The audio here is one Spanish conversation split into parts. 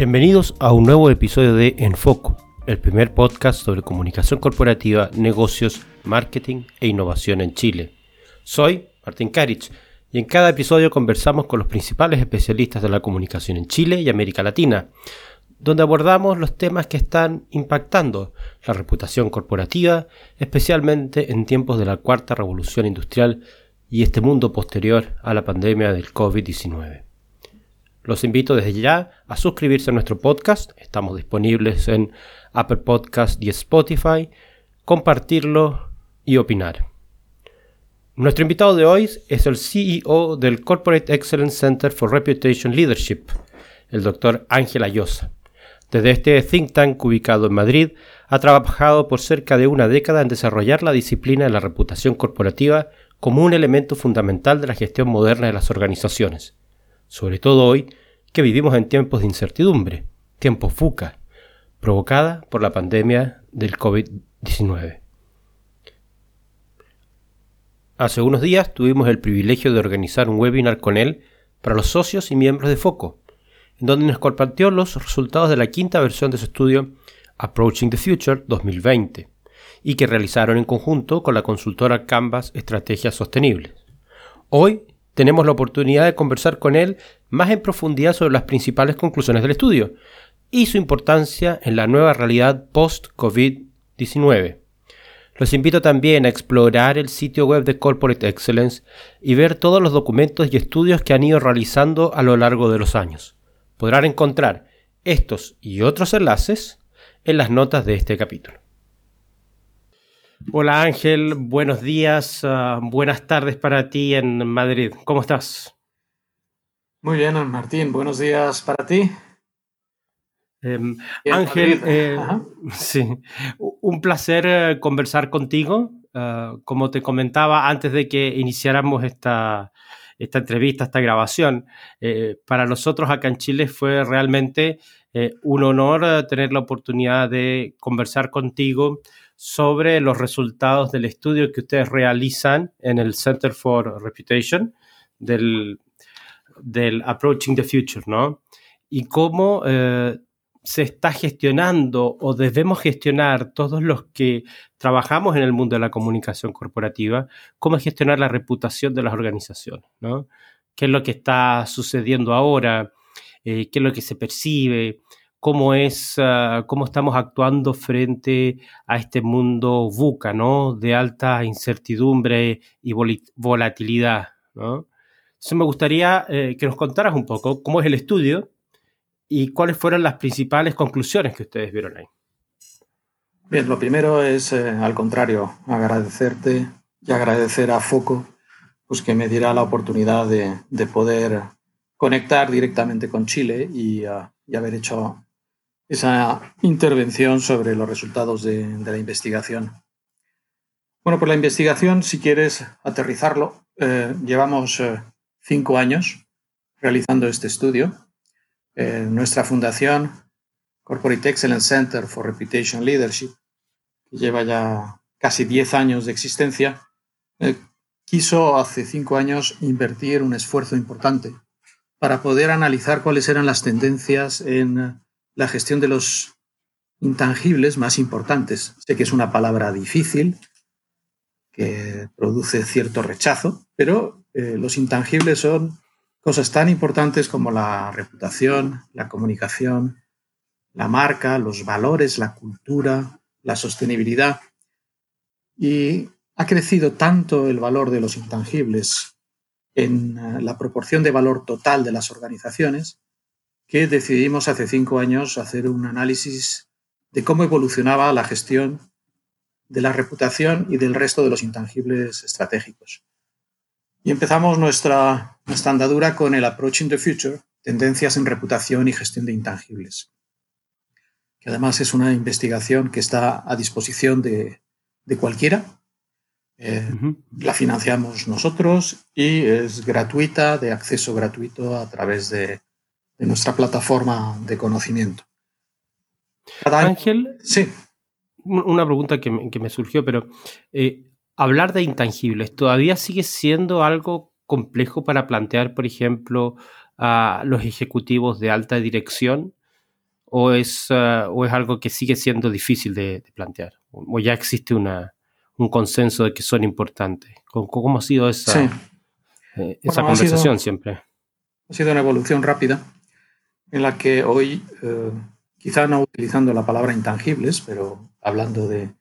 Bienvenidos a un nuevo episodio de Enfoco, el primer podcast sobre comunicación corporativa, negocios, marketing e innovación en Chile. Soy Martín Karich y en cada episodio conversamos con los principales especialistas de la comunicación en Chile y América Latina, donde abordamos los temas que están impactando la reputación corporativa, especialmente en tiempos de la cuarta revolución industrial y este mundo posterior a la pandemia del COVID-19. Los invito desde ya a suscribirse a nuestro podcast. Estamos disponibles en Apple Podcast y Spotify. Compartirlo y opinar. Nuestro invitado de hoy es el CEO del Corporate Excellence Center for Reputation Leadership, el doctor Ángel Ayosa. Desde este think tank ubicado en Madrid, ha trabajado por cerca de una década en desarrollar la disciplina de la reputación corporativa como un elemento fundamental de la gestión moderna de las organizaciones sobre todo hoy que vivimos en tiempos de incertidumbre, tiempos FUCA, provocada por la pandemia del COVID-19. Hace unos días tuvimos el privilegio de organizar un webinar con él para los socios y miembros de FOCO, en donde nos compartió los resultados de la quinta versión de su estudio Approaching the Future 2020, y que realizaron en conjunto con la consultora Canvas Estrategias Sostenibles. Hoy tenemos la oportunidad de conversar con él más en profundidad sobre las principales conclusiones del estudio y su importancia en la nueva realidad post-COVID-19. Los invito también a explorar el sitio web de Corporate Excellence y ver todos los documentos y estudios que han ido realizando a lo largo de los años. Podrán encontrar estos y otros enlaces en las notas de este capítulo. Hola Ángel, buenos días, ah, buenas tardes para ti en Madrid. ¿Cómo estás? Muy bien, Martín, buenos días para ti. Em, Ángel, eh, sí, un placer eh, conversar contigo. Ah, como te comentaba antes de que iniciáramos esta, esta entrevista, esta grabación, eh, para nosotros acá en Chile fue realmente un honor tener la oportunidad de conversar contigo sobre los resultados del estudio que ustedes realizan en el Center for Reputation del, del Approaching the Future, ¿no? Y cómo eh, se está gestionando o debemos gestionar todos los que trabajamos en el mundo de la comunicación corporativa, cómo gestionar la reputación de las organizaciones, ¿no? ¿Qué es lo que está sucediendo ahora? Eh, ¿Qué es lo que se percibe? Cómo es, ah, cómo estamos actuando frente a este mundo VUCA, ¿no? De alta incertidumbre y volatilidad, ¿no? Entonces me gustaría eh, que nos contaras un poco cómo es el estudio y cuáles fueron las principales conclusiones que ustedes vieron ahí. Bien, lo primero es, eh, al contrario, agradecerte y agradecer a Foco pues, que me diera la oportunidad de, poder conectar directamente con Chile y, ah, y haber hecho esa intervención sobre los resultados de, la investigación. Bueno, pues la investigación, si quieres aterrizarlo, eh, llevamos eh, cinco años realizando este estudio. Eh, nuestra fundación, Corporate Excellence Center for Reputation Leadership, que lleva ya casi diez años de existencia, quiso hace cinco años invertir un esfuerzo importante para poder analizar cuáles eran las tendencias en la gestión de los intangibles más importantes. Sé que es una palabra difícil, que produce cierto rechazo, pero eh, los intangibles son cosas tan importantes como la reputación, la comunicación, la marca, los valores, la cultura, la sostenibilidad. Y ha crecido tanto el valor de los intangibles en eh, la proporción de valor total de las organizaciones que decidimos hace cinco años hacer un análisis de cómo evolucionaba la gestión de la reputación y del resto de los intangibles estratégicos. Y empezamos nuestra, nuestra andadura con el Approaching the Future, tendencias en reputación y gestión de intangibles, que además es una investigación que está a disposición de, cualquiera. Eh, la financiamos nosotros y es gratuita, de acceso gratuito a través de de nuestra plataforma de conocimiento. Ángel, sí. Una pregunta que me, surgió, pero eh, hablar de intangibles, ¿todavía sigue siendo algo complejo para plantear, por ejemplo, a los ejecutivos de alta dirección? o es, uh, o es algo que sigue siendo difícil de, plantear? ¿O ya existe una, un consenso de que son importantes? ¿Cómo, ha sido esa, eh, esa conversación siempre? Ha sido una evolución rápida en la que hoy, eh, quizá no utilizando la palabra intangibles, pero hablando de,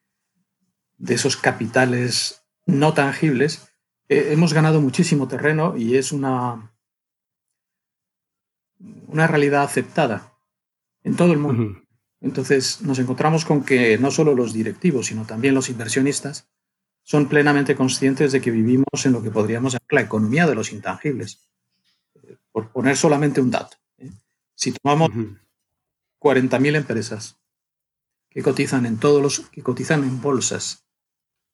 de esos capitales no tangibles, eh, hemos ganado muchísimo terreno y es una, una realidad aceptada en todo el mundo. Entonces nos encontramos con que no solo los directivos, sino también los inversionistas son plenamente conscientes de que vivimos en lo que podríamos llamar la economía de los intangibles. Por poner solamente un dato. Si tomamos 40.000 empresas que cotizan en todos los que cotizan en bolsas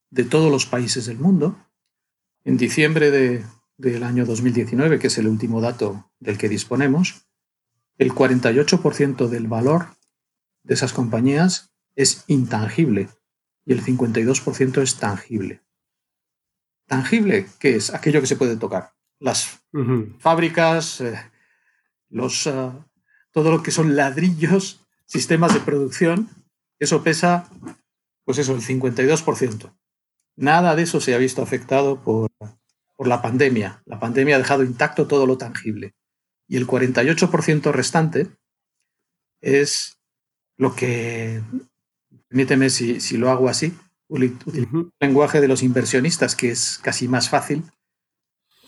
de todos los países del mundo, en diciembre del año 2019, que es el último dato del que disponemos, el 48% del valor de esas compañías es intangible y el 52% es tangible. Tangible, ¿qué es? Aquello que se puede tocar. Las fábricas, eh, los, eh, todo lo que son ladrillos, sistemas de producción, eso pesa, pues eso, el 52%. Nada de eso se ha visto afectado por, por la pandemia. La pandemia ha dejado intacto todo lo tangible. Y el 48% restante es lo que, permíteme si, si lo hago así, el lenguaje de los inversionistas, que es casi más fácil.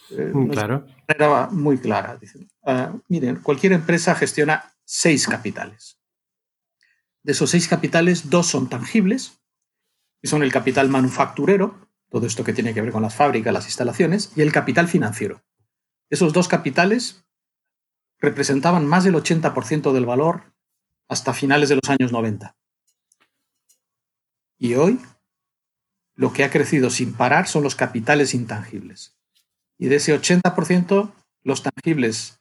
Eh, mm, claro. Era muy clara. Ah, miren, cualquier empresa gestiona seis capitales. De esos seis capitales, dos son tangibles, y son el capital manufacturero, todo esto que tiene que ver con las fábricas, las instalaciones, y el capital financiero. Esos dos capitales representaban más del 80% del valor hasta finales de los años 90. Y hoy lo que ha crecido sin parar son los capitales intangibles. Y de ese 80%, los tangibles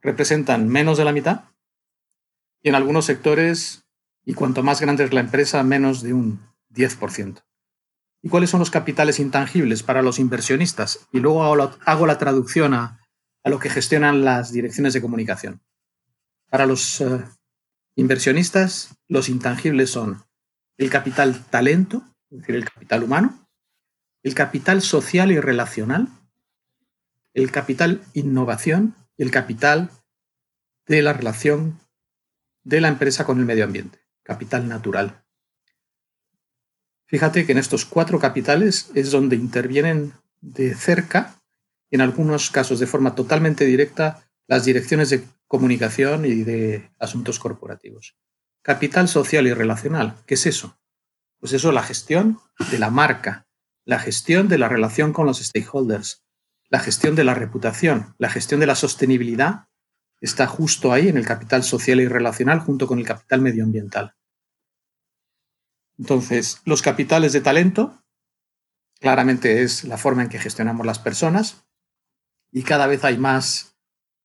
representan menos de la mitad y en algunos sectores, y cuanto más grande es la empresa, menos de un 10%. ¿Y cuáles son los capitales intangibles para los inversionistas? Y luego hago la, traducción a, lo que gestionan las direcciones de comunicación. Para los eh, inversionistas, los intangibles son el capital talento, es decir, el capital humano, el capital social y relacional, el capital innovación el capital de la relación de la empresa con el medio ambiente, capital natural. Fíjate que en estos cuatro capitales es donde intervienen de cerca, en algunos casos de forma totalmente directa, las direcciones de comunicación y de asuntos corporativos. Capital social y relacional, ¿qué es eso? Pues eso, la gestión de la marca, la gestión de la relación con los stakeholders, la gestión de la reputación, la gestión de la sostenibilidad, está justo ahí en el capital social y relacional junto con el capital medioambiental. Entonces, los capitales de talento, claramente es la forma en que gestionamos las personas y cada vez hay más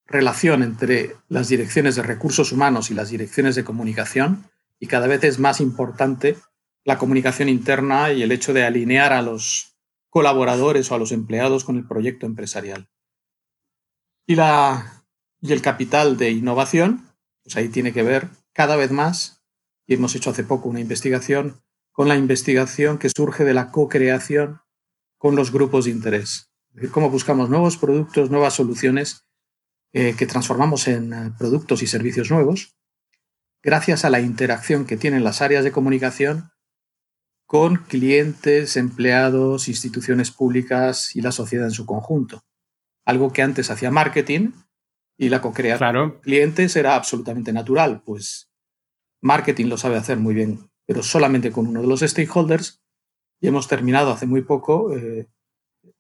relación entre las direcciones de recursos humanos y las direcciones de comunicación y cada vez es más importante la comunicación interna y el hecho de alinear a los colaboradores o a los empleados con el proyecto empresarial. Y, la, y el capital de innovación, pues ahí tiene que ver cada vez más, y hemos hecho hace poco una investigación, con la investigación que surge de la co-creación con los grupos de interés. Es decir, cómo buscamos nuevos productos, nuevas soluciones eh, que transformamos en eh, productos y servicios nuevos, gracias a la interacción que tienen las áreas de comunicación con clientes, empleados, instituciones públicas y la sociedad en su conjunto. Algo que antes hacía marketing y la co-creación claro. clientes era absolutamente natural, pues marketing lo sabe hacer muy bien pero solamente con uno de los stakeholders. Y hemos terminado hace muy poco eh,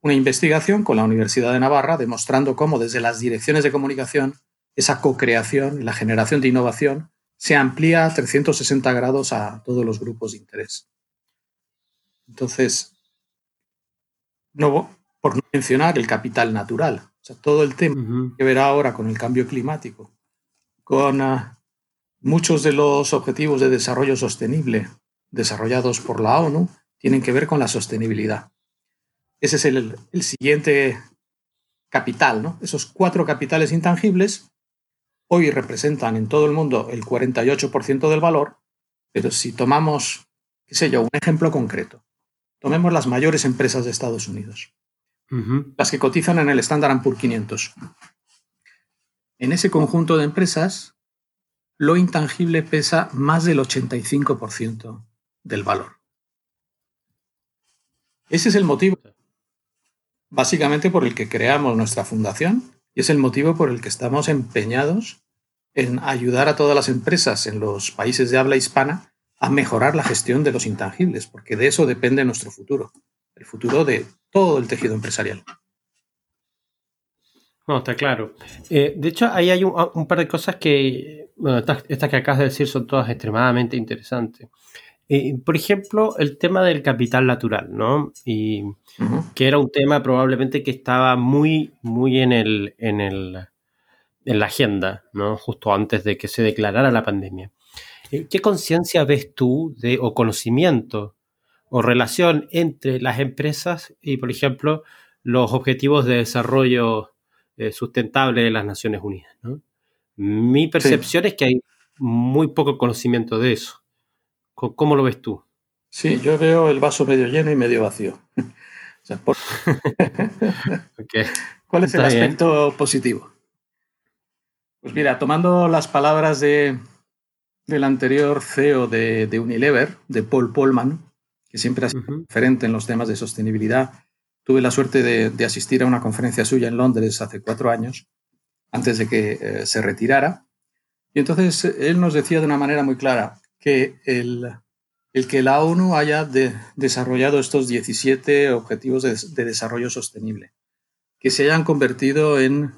una investigación con la Universidad de Navarra demostrando cómo desde las direcciones de comunicación esa co-creación y la generación de innovación se amplía a 360 grados a todos los grupos de interés. Entonces, no, por no mencionar el capital natural, o sea, todo el tema que verá ahora con el cambio climático, con ah, Muchos de los objetivos de desarrollo sostenible desarrollados por la ONU tienen que ver con la sostenibilidad. Ese es el, siguiente capital, ¿no? Esos cuatro capitales intangibles hoy representan en todo el mundo el 48% del valor, pero si tomamos, qué sé yo, un ejemplo concreto, tomemos las mayores empresas de Estados Unidos, las que cotizan en el Standard Poor's 500. En ese conjunto de empresas, lo intangible pesa más del 85% del valor. Ese es el motivo, básicamente, por el que creamos nuestra fundación y es el motivo por el que estamos empeñados en ayudar a todas las empresas en los países de habla hispana a mejorar la gestión de los intangibles, porque de eso depende nuestro futuro, el futuro de todo el tejido empresarial. No, está claro. Eh, de hecho, ahí hay un, par de cosas que, bueno, estas, que acabas de decir son todas extremadamente interesantes. Eh, por ejemplo, el tema del capital natural, ¿no? Y que era un tema probablemente que estaba muy, muy en el, en el, en la agenda, ¿no? Justo antes de que se declarara la pandemia. Eh, ¿Qué conciencia ves tú de, o conocimiento o relación entre las empresas y, por ejemplo, los objetivos de desarrollo eh, sustentable de las Naciones Unidas. Mi percepción es que hay muy poco conocimiento de eso. ¿Cómo lo ves tú? Sí, yo veo el vaso medio lleno y medio vacío. ¿Cuál es el aspecto positivo? Pues mira, tomando las palabras de, del anterior CEO de, Unilever, de Paul Polman, que siempre ha sido referente en los temas de sostenibilidad, Tuve la suerte de, asistir a una conferencia suya en Londres hace cuatro años, antes de que eh, se retirara. Y entonces él nos decía de una manera muy clara que el, el que la ONU haya desarrollado estos 17 objetivos de, de, desarrollo sostenible, que se hayan convertido en,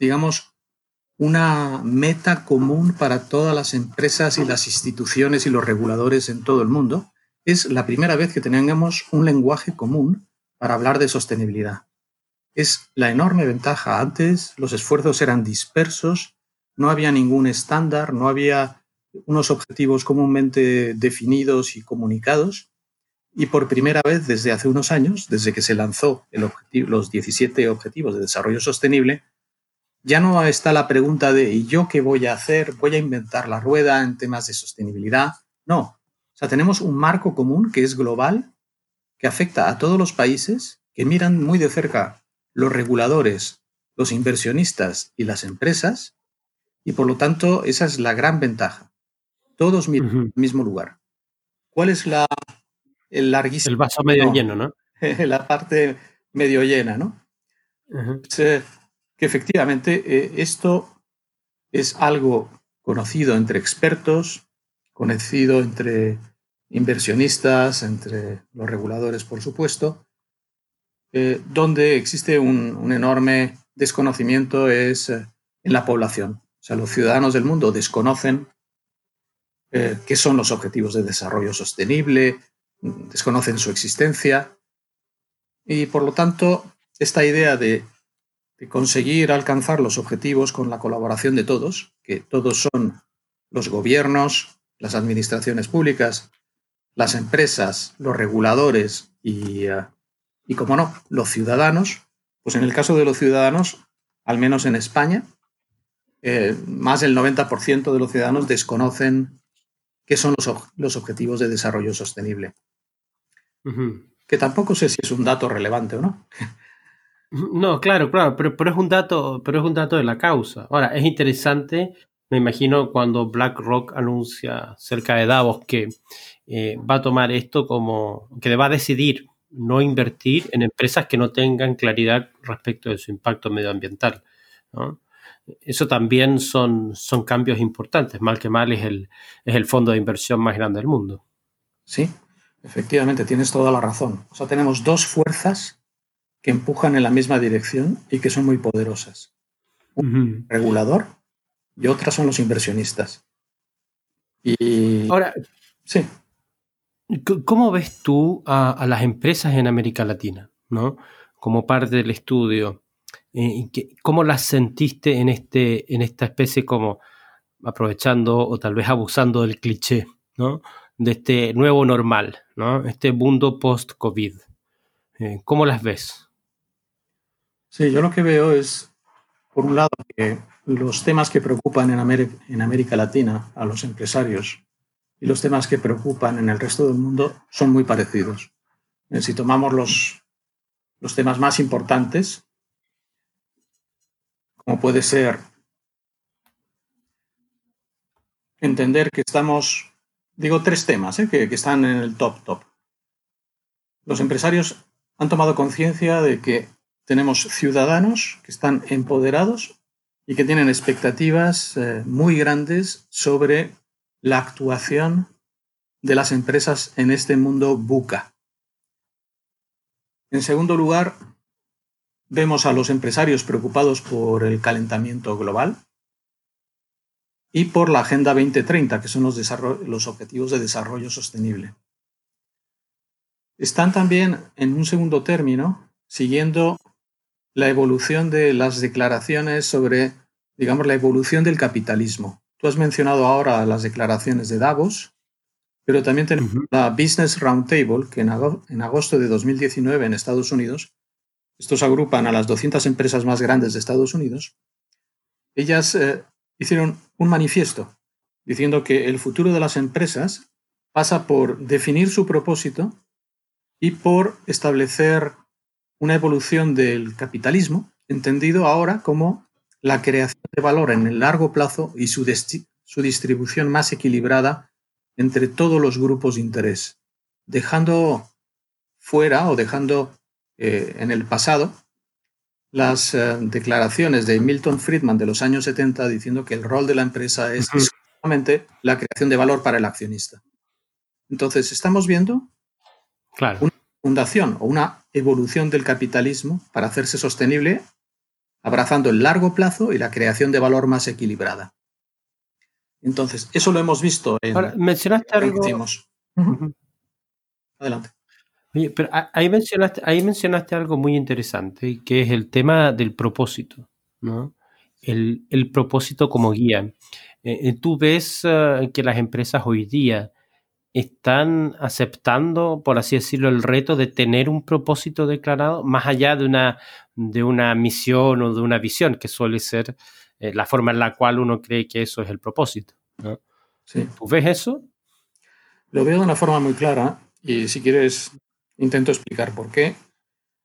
digamos, una meta común para todas las empresas y las instituciones y los reguladores en todo el mundo, es la primera vez que tengamos un lenguaje común para hablar de sostenibilidad. Es la enorme ventaja. Antes los esfuerzos eran dispersos, no había ningún estándar, no había unos objetivos comúnmente definidos y comunicados. Y por primera vez desde hace unos años, desde que se lanzó el los 17 Objetivos de Desarrollo Sostenible, ya no está la pregunta de ¿y yo qué voy a hacer? ¿Voy a inventar la rueda en temas de sostenibilidad? No. O sea, tenemos un marco común que es global que afecta a todos los países que miran muy de cerca los reguladores, los inversionistas y las empresas, y por lo tanto esa es la gran ventaja. Todos miran al mismo lugar. ¿Cuál es la el larguísimo? El vaso medio lleno, ¿no? la parte medio llena, ¿no? Que efectivamente eh, esto es algo conocido entre expertos, conocido entre inversionistas, entre los reguladores, por supuesto, eh, donde existe un, enorme desconocimiento es eh, en la población. O sea, los ciudadanos del mundo desconocen qué son los objetivos de desarrollo sostenible, desconocen su existencia y, por lo tanto, esta idea de, de conseguir alcanzar los objetivos con la colaboración de todos, que todos son los gobiernos, las administraciones públicas, las empresas, los reguladores y, eh, y, como no, los ciudadanos, pues en el caso de los ciudadanos, al menos en España, eh, más del 90% de los ciudadanos desconocen qué son los, los objetivos de desarrollo sostenible. Que tampoco sé si es un dato relevante o no. No, claro, claro, pero, pero, es un dato, pero es un dato de la causa. Ahora, es interesante, me imagino, cuando BlackRock anuncia cerca de Davos que eh, va a tomar esto como que va a decidir no invertir en empresas que no tengan claridad respecto de su impacto medioambiental. Eso también son, son cambios importantes. Mal que mal es el, es el fondo de inversión más grande del mundo. Sí, efectivamente, tienes toda la razón. O sea, tenemos dos fuerzas que empujan en la misma dirección y que son muy poderosas. Un regulador y otra son los inversionistas. Y ahora, sí. ¿Cómo ves tú a, las empresas en América Latina, ¿no? como parte del estudio? Eh, ¿Cómo las sentiste en, este, en esta especie como aprovechando o tal vez abusando del cliché, ¿no? de este nuevo normal, ¿no? este mundo post-COVID? Eh, ¿Cómo las ves? Sí, yo lo que veo es, por un lado, que los temas que preocupan en América, Latina a los empresarios y los temas que preocupan en el resto del mundo son muy parecidos. Eh, si tomamos los, los temas más importantes, como puede ser entender que estamos, digo tres temas eh, que, que están en el top top. Los empresarios han tomado conciencia de que tenemos ciudadanos que están empoderados y que tienen expectativas eh, muy grandes sobre la actuación de las empresas en este mundo buca. En segundo lugar, vemos a los empresarios preocupados por el calentamiento global y por la Agenda 2030, que son los, los Objetivos de Desarrollo Sostenible. Están también, en un segundo término, siguiendo la evolución de las declaraciones sobre, digamos, la evolución del capitalismo. Tú has mencionado ahora las declaraciones de Davos, pero también tenemos la Business Roundtable, que en agosto de 2019 en Estados Unidos, estos agrupan a las 200 empresas más grandes de Estados Unidos, ellas eh, hicieron un manifiesto diciendo que el futuro de las empresas pasa por definir su propósito y por establecer una evolución del capitalismo, entendido ahora como la creación de valor en el largo plazo y su, su distribución más equilibrada entre todos los grupos de interés, dejando fuera o dejando eh, en el pasado las eh, declaraciones de Milton Friedman de los años 70 diciendo que el rol de la empresa es exclusivamente la creación de valor para el accionista. Entonces, estamos viendo claro fundación o una evolución del capitalismo para hacerse sostenible, abrazando el largo plazo y la creación de valor más equilibrada. Entonces, eso lo hemos visto en... Ahora, mencionaste algo... Adelante. Oye, pero ahí mencionaste, ahí mencionaste algo muy interesante, que es el tema del propósito, ¿no? El, el propósito como guía. Eh, eh, tú ves uh, que las empresas hoy día están aceptando, por así decirlo, el reto de tener un propósito declarado, más allá de una, de una misión o de una visión, que suele ser eh, la forma en la cual uno cree que eso es el propósito. ¿no? ¿Tú ves eso? Lo veo de una forma muy clara y si quieres intento explicar por qué.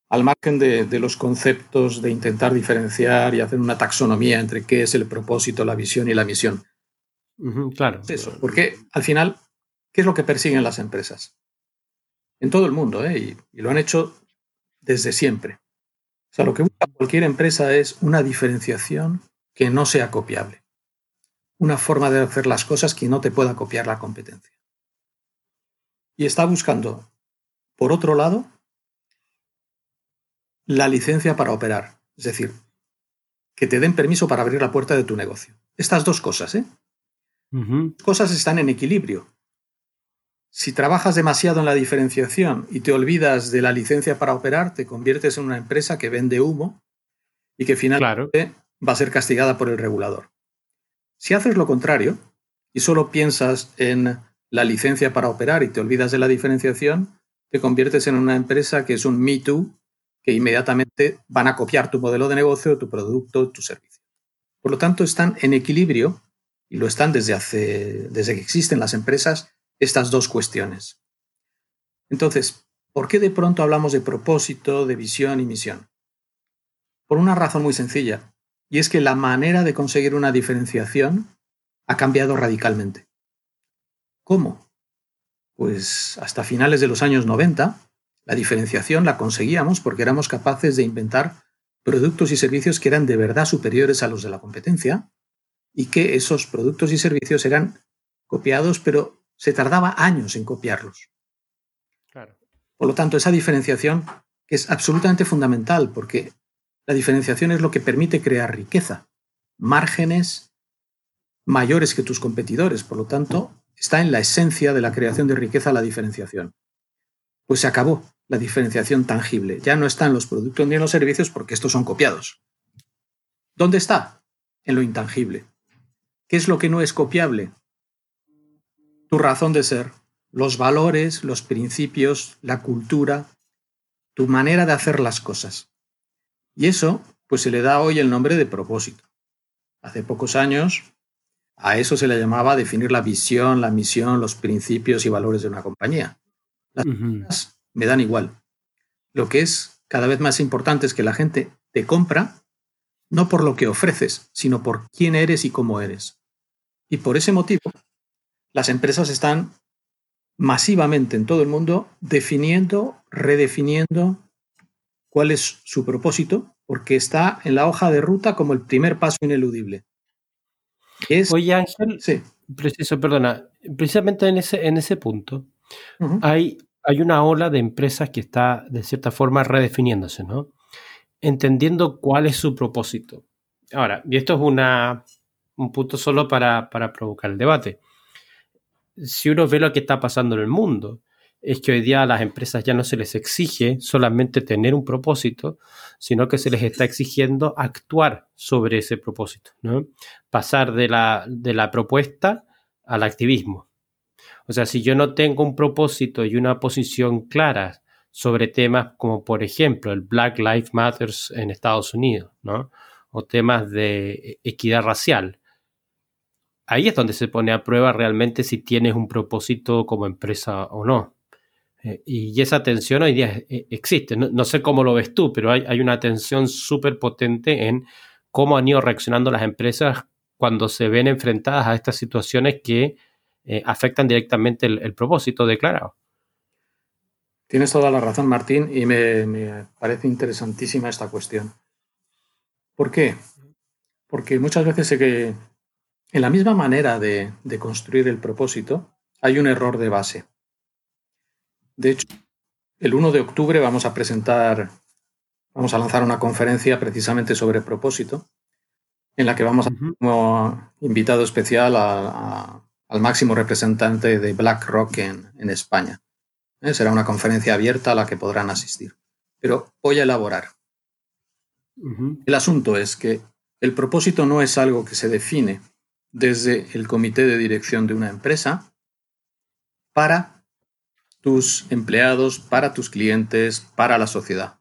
Al margen de, de los conceptos de intentar diferenciar y hacer una taxonomía entre qué es el propósito, la visión y la misión. claro. eso, porque al final ¿Qué es lo que persiguen las empresas? En todo el mundo, ¿eh? y, lo han hecho desde siempre. O sea, lo que busca cualquier empresa es una diferenciación que no sea copiable. Una forma de hacer las cosas que no te pueda copiar la competencia. Y está buscando, por otro lado, la licencia para operar. Es decir, que te den permiso para abrir la puerta de tu negocio. Estas dos cosas, ¿eh? Cosas están en equilibrio. Si trabajas demasiado en la diferenciación y te olvidas de la licencia para operar, te conviertes en una empresa que vende humo y que finalmente va a ser castigada por el regulador. Si haces lo contrario y solo piensas en la licencia para operar y te olvidas de la diferenciación, te conviertes en una empresa que es un Me Too, que inmediatamente van a copiar tu modelo de negocio, tu producto, tu servicio. Por lo tanto, están en equilibrio y lo están desde, hace, desde que existen las empresas estas dos cuestiones. Entonces, ¿por qué de pronto hablamos de propósito, de visión y misión? Por una razón muy sencilla, y es que la manera de conseguir una diferenciación ha cambiado radicalmente. ¿Cómo? Pues hasta finales de los años 90, la diferenciación la conseguíamos porque éramos capaces de inventar productos y servicios que eran de verdad superiores a los de la competencia y que esos productos y servicios eran copiados pero se tardaba años en copiarlos. Por lo tanto, esa diferenciación es absolutamente fundamental porque la diferenciación es lo que permite crear riqueza, márgenes mayores que tus competidores. Por lo tanto, está en la esencia de la creación de riqueza la diferenciación. Pues se acabó la diferenciación tangible. Ya no están los productos ni en los servicios porque estos son copiados. ¿Dónde está? En lo intangible. ¿Qué es lo que no es copiable? Tu razón de ser, los valores, los principios, la cultura, tu manera de hacer las cosas. Y eso, pues se le da hoy el nombre de propósito. hace pocos años, a eso se le llamaba definir la visión, la misión, los principios y valores de una compañía. Las cosas me dan igual. Lo que es cada vez más importante es que la gente te compra no por lo que ofreces, sino por quién eres y cómo eres. Y por ese motivo, las empresas están masivamente en todo el mundo definiendo, redefiniendo cuál es su propósito, porque está en la hoja de ruta como el primer paso ineludible. Oye, Ángel, sí. preciso, perdona, precisamente en ese, en ese punto hay, hay una ola de empresas que está de cierta forma redefiniéndose, ¿no? Entendiendo cuál es su propósito. Ahora, y esto es una, un punto solo para, para provocar el debate. Si uno ve lo que está pasando en el mundo, es que hoy día a las empresas ya no se les exige solamente tener un propósito, sino que se les está exigiendo actuar sobre ese propósito, ¿no? Pasar de la, de la propuesta al activismo. O sea, si yo no tengo un propósito y una posición clara sobre temas como, por ejemplo, el Black Lives Matter en Estados Unidos, ¿no? O temas de equidad racial, ahí es donde se pone a prueba realmente si tienes un propósito como empresa o no. Eh, y esa tensión hoy día eh, existe. No, sé cómo lo ves tú, pero hay, una tensión súper potente en cómo han ido reaccionando las empresas cuando se ven enfrentadas a estas situaciones que eh, afectan directamente el, propósito declarado. Tienes toda la razón, Martín, y me, parece interesantísima esta cuestión. ¿Por qué? Porque muchas veces sé que en la misma manera de construir el propósito hay un error de base. De hecho, el 1 de octubre vamos a presentar, vamos a lanzar una conferencia precisamente sobre propósito, en la que vamos a tener como invitado especial al máximo representante de BlackRock en, en España. ¿Eh? Será una conferencia abierta a la que podrán asistir. Pero voy a elaborar. El asunto es que el propósito no es algo que se define desde el comité de dirección de una empresa para tus empleados, para tus clientes, para la sociedad.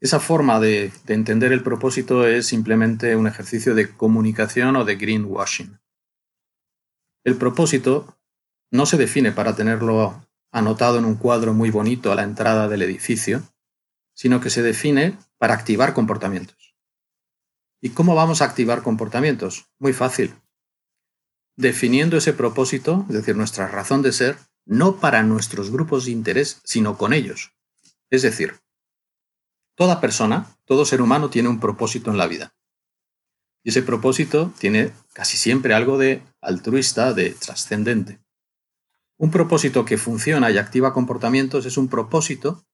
Esa forma de, entender el propósito es simplemente un ejercicio de comunicación o de greenwashing. El propósito no se define para tenerlo anotado en un cuadro muy bonito a la entrada del edificio, sino que se define para activar comportamientos. ¿Y cómo vamos a activar comportamientos? Muy fácil. Definiendo ese propósito, es decir, nuestra razón de ser, no para nuestros grupos de interés, sino con ellos. Es decir, toda persona, todo ser humano tiene un propósito en la vida. Y ese propósito tiene casi siempre algo de altruista, de trascendente. Un propósito que funciona y activa comportamientos es un propósito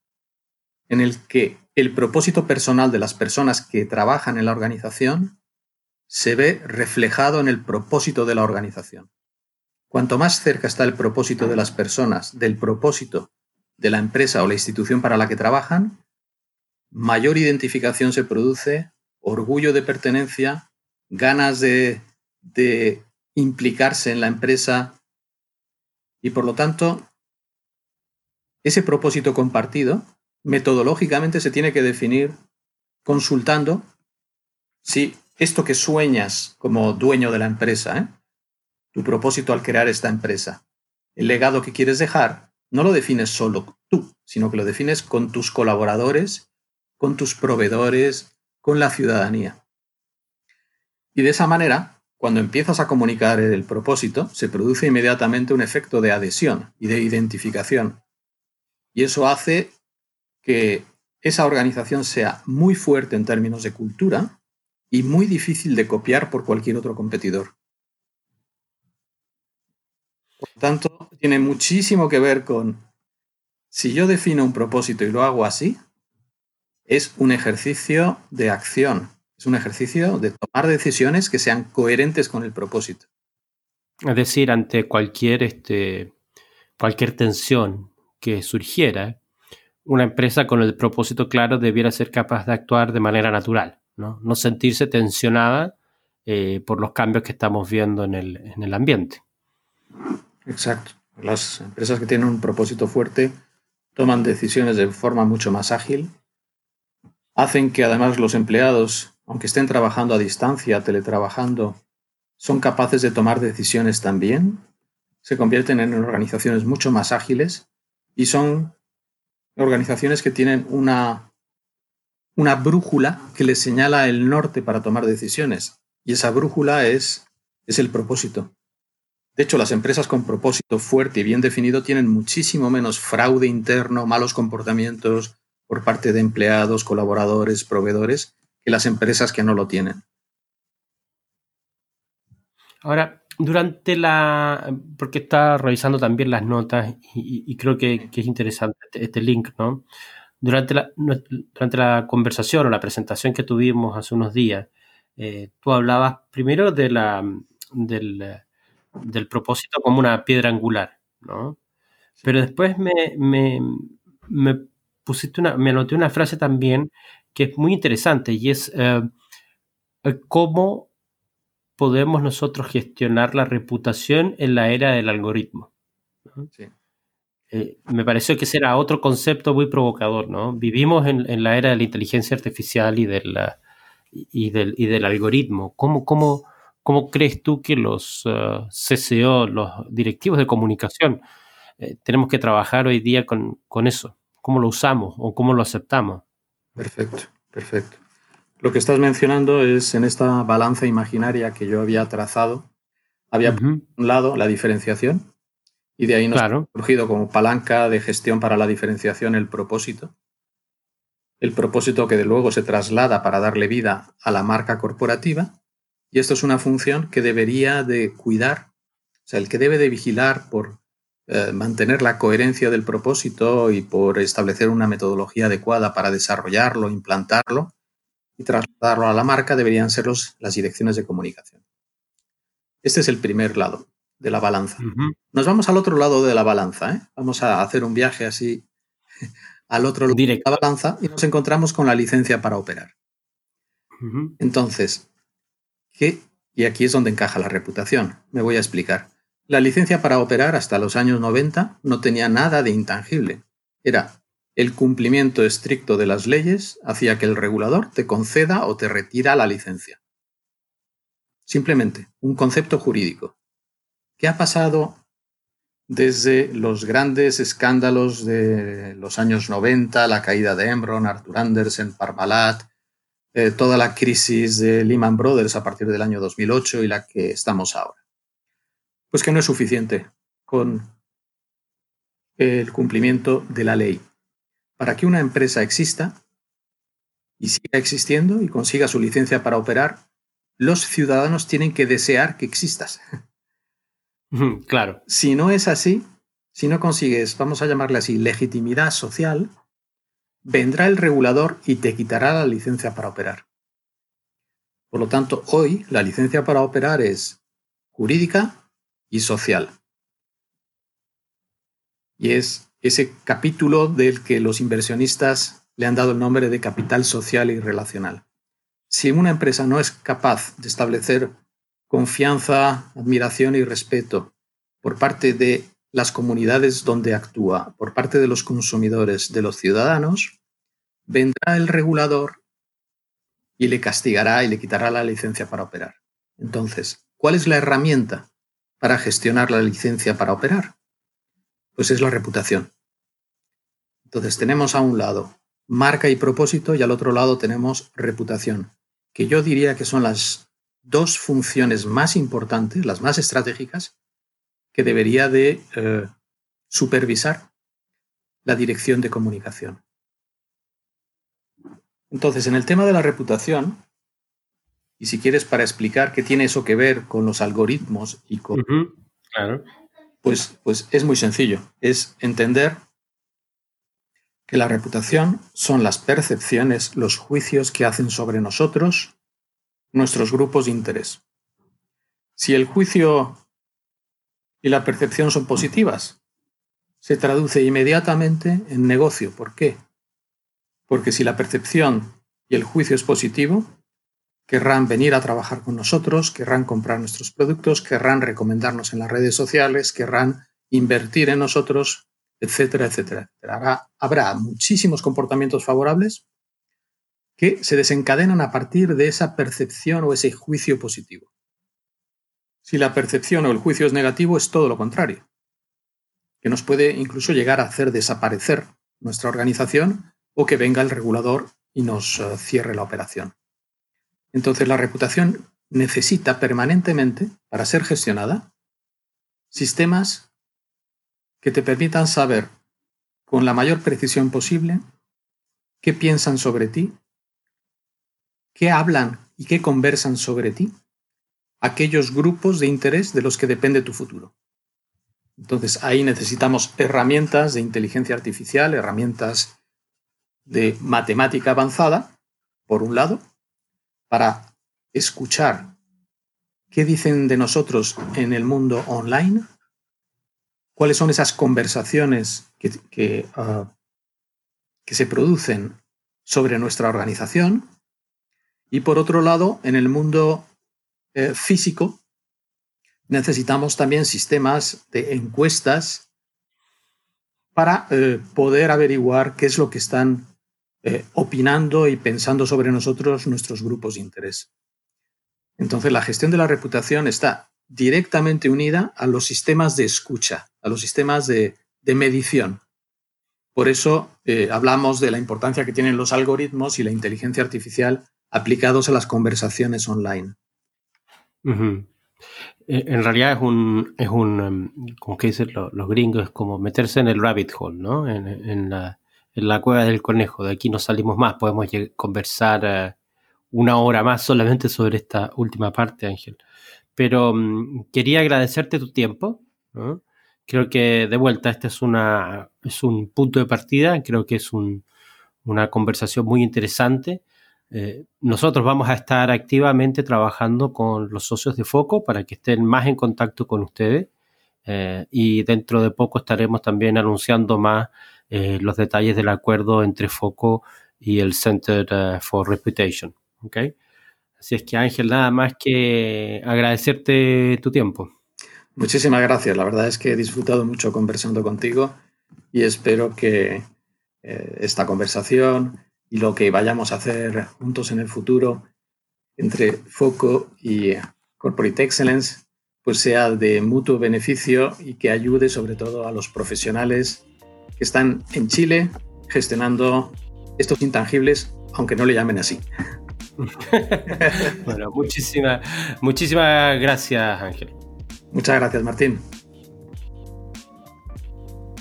en el que el propósito personal de las personas que trabajan en la organización se ve reflejado en el propósito de la organización. Cuanto más cerca está el propósito de las personas del propósito de la empresa o la institución para la que trabajan, mayor identificación se produce, orgullo de pertenencia, ganas de, implicarse en la empresa y por lo tanto ese propósito compartido metodológicamente se tiene que definir consultando si esto que sueñas como dueño de la empresa, ¿eh? tu propósito al crear esta empresa. El legado que quieres dejar no lo defines solo tú, sino que lo defines con tus colaboradores, con tus proveedores, con la ciudadanía. Y de esa manera, cuando empiezas a comunicar el propósito, se produce inmediatamente un efecto de adhesión y de identificación. Y eso hace que esa organización sea muy fuerte en términos de cultura y muy difícil de copiar por cualquier otro competidor. Por tanto, tiene muchísimo que ver con, si yo defino un propósito y lo hago así, es un ejercicio de acción, es un ejercicio de tomar decisiones que sean coherentes con el propósito. Es decir, ante cualquier, este, cualquier tensión que surgiera, una empresa con el propósito claro debiera ser capaz de actuar de manera natural, no, sentirse tensionada eh, por los cambios que estamos viendo en el, en el ambiente. Exacto. Las empresas que tienen un propósito fuerte toman decisiones de forma mucho más ágil, hacen que además los empleados aunque estén trabajando a distancia, teletrabajando, son capaces de tomar decisiones también, se convierten en organizaciones mucho más ágiles y son organizaciones que tienen una, una brújula que les señala el norte para tomar decisiones. Y esa brújula es, es el propósito. De hecho, las empresas con propósito fuerte y bien definido tienen muchísimo menos fraude interno, malos comportamientos por parte de empleados, colaboradores, proveedores, que las empresas que no lo tienen. Ahora, durante la, porque está revisando también las notas y, creo que, es interesante este, este, link, ¿no? Durante la, durante la conversación o la presentación que tuvimos hace unos días, eh, tú hablabas primero de la, del, del, propósito como una piedra angular, ¿no? Pero después me, me, me, pusiste una, me anoté una frase también que es muy interesante y es eh, cómo podemos nosotros gestionar la reputación en la era del algoritmo. Eh, me pareció que ese era otro concepto muy provocador, ¿no? Vivimos en, la era de la inteligencia artificial y, del, y, del, y del algoritmo. ¿Cómo, cómo, cómo crees tú que los uh, CCO, los directivos de comunicación, eh, tenemos que trabajar hoy día con, con eso? ¿Cómo lo usamos o cómo lo aceptamos? Perfecto, perfecto. Lo que estás mencionando es en esta balanza imaginaria que yo había trazado, había por un lado la diferenciación y de ahí nos ha surgido como palanca de gestión para la diferenciación el propósito. El propósito que de luego se traslada para darle vida a la marca corporativa y esto es una función que debería de cuidar, o sea, el que debe de vigilar por eh, mantener la coherencia del propósito y por establecer una metodología adecuada para desarrollarlo, implantarlo, y trasladarlo a la marca deberían ser los, las direcciones de comunicación. Este es el primer lado de la balanza. Nos vamos al otro lado de la balanza. ¿eh? Vamos a hacer un viaje así al otro lado de la balanza y nos encontramos con la licencia para operar. Entonces, ¿qué? Y aquí es donde encaja la reputación. Me voy a explicar. La licencia para operar hasta los años 90 no tenía nada de intangible. Era el cumplimiento estricto de las leyes hacía que el regulador te conceda o te retira la licencia. Simplemente, un concepto jurídico. ¿Qué ha pasado desde los grandes escándalos de los años 90, la caída de Enron, Arthur Andersen, Parmalat, eh, toda la crisis de Lehman Brothers a partir del año 2008 y la que estamos ahora? Pues que no es suficiente con el cumplimiento de la ley para que una empresa exista y siga existiendo y consiga su licencia para operar, los ciudadanos tienen que desear que existas. Claro. Si no es así, si no consigues, vamos a llamarle así, legitimidad social, vendrá el regulador y te quitará la licencia para operar. Por lo tanto, hoy la licencia para operar es jurídica y social. Y es ese capítulo del que los inversionistas le han dado el nombre de capital social y relacional. Si una empresa no es capaz de establecer confianza, admiración y respeto por parte de las comunidades donde actúa, por parte de los consumidores, de los ciudadanos, vendrá el regulador y le castigará y le quitará la licencia para operar. Entonces, ¿cuál es la herramienta para gestionar la licencia para operar? Pues es la reputación. Entonces tenemos a un lado marca y propósito y al otro lado tenemos reputación, que yo diría que son las dos funciones más importantes, las más estratégicas, que debería de eh, supervisar la dirección de comunicación. Entonces, en el tema de la reputación, y si quieres para explicar qué tiene eso que ver con los algoritmos y con... claro pues, pues es muy sencillo. Es entender que la reputación son las percepciones, los juicios que hacen sobre nosotros nuestros grupos de interés. Si el juicio y la percepción son positivas, se traduce inmediatamente en negocio. ¿Por qué? Porque si la percepción y el juicio es positivo, querrán venir a trabajar con nosotros, querrán comprar nuestros productos, querrán recomendarnos en las redes sociales, querrán invertir en nosotros, etcétera, etcétera. Habrá, habrá muchísimos comportamientos favorables que se desencadenan a partir de esa percepción o ese juicio positivo. Si la percepción o el juicio es negativo, es todo lo contrario, que nos puede incluso llegar a hacer desaparecer nuestra organización o que venga el regulador y nos eh, cierre la operación. Entonces la reputación necesita permanentemente, para ser gestionada, sistemas que te permitan saber con la mayor precisión posible qué piensan sobre ti, qué hablan y qué conversan sobre ti, aquellos grupos de interés de los que depende tu futuro. Entonces ahí necesitamos herramientas de inteligencia artificial, herramientas de matemática avanzada, por un lado, para escuchar qué dicen de nosotros en el mundo online, cuáles son esas conversaciones que, ah, que, se producen sobre nuestra organización, y por otro lado, en el mundo eh, físico, necesitamos también sistemas de encuestas para eh, poder averiguar qué es lo que están eh, opinando y pensando sobre nosotros nuestros grupos de interés. Entonces, la gestión de la reputación está directamente unida a los sistemas de escucha, a los sistemas de, medición. Por eso hablamos de la importancia que tienen los algoritmos y la inteligencia artificial aplicados a las conversaciones online. Eh, en realidad es un, es un em, como que dicen los, gringos, es como meterse en el rabbit hole, ¿no? en la, en la cueva del conejo. De aquí no salimos más. Podemos conversar eh, una hora más solamente sobre esta última parte, Ángel. Pero mm, quería agradecerte tu tiempo. Creo que de vuelta este es, una, es un punto de partida. Creo que es una conversación muy interesante. Eh, nosotros vamos a estar activamente trabajando con los socios de Foco para que estén más en contacto con ustedes. Eh, y dentro de poco estaremos también anunciando más eh, los detalles del acuerdo entre Foco y el Center eh, for Reputation. ¿okay? Así es que Ángel, nada más que agradecerte tu tiempo. Muchísimas gracias. La verdad es que he disfrutado mucho conversando contigo y espero que eh, esta conversación y lo que vayamos a hacer juntos en el futuro entre Foco y Corporate Excellence pues sea de mutuo beneficio y que ayude sobre todo a los profesionales que están en Chile gestionando estos intangibles, aunque no le llamen así. bueno, muchísimas, muchísimas gracias, Ángel. Muchas gracias, Martín.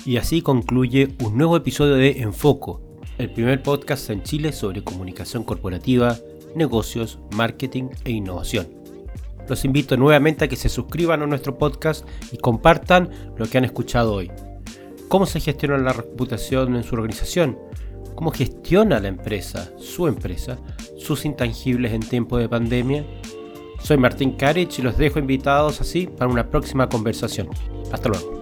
Y así concluye un nuevo episodio de Enfoco, el primer podcast en Chile sobre comunicación corporativa, negocios, marketing e innovación. Los invito nuevamente a que se suscriban a nuestro podcast y compartan lo que han escuchado hoy cómo se gestiona la reputación en su organización, cómo gestiona la empresa, su empresa, sus intangibles en tiempo de pandemia. Soy Martín Karich y los dejo invitados así para una próxima conversación. Hasta luego.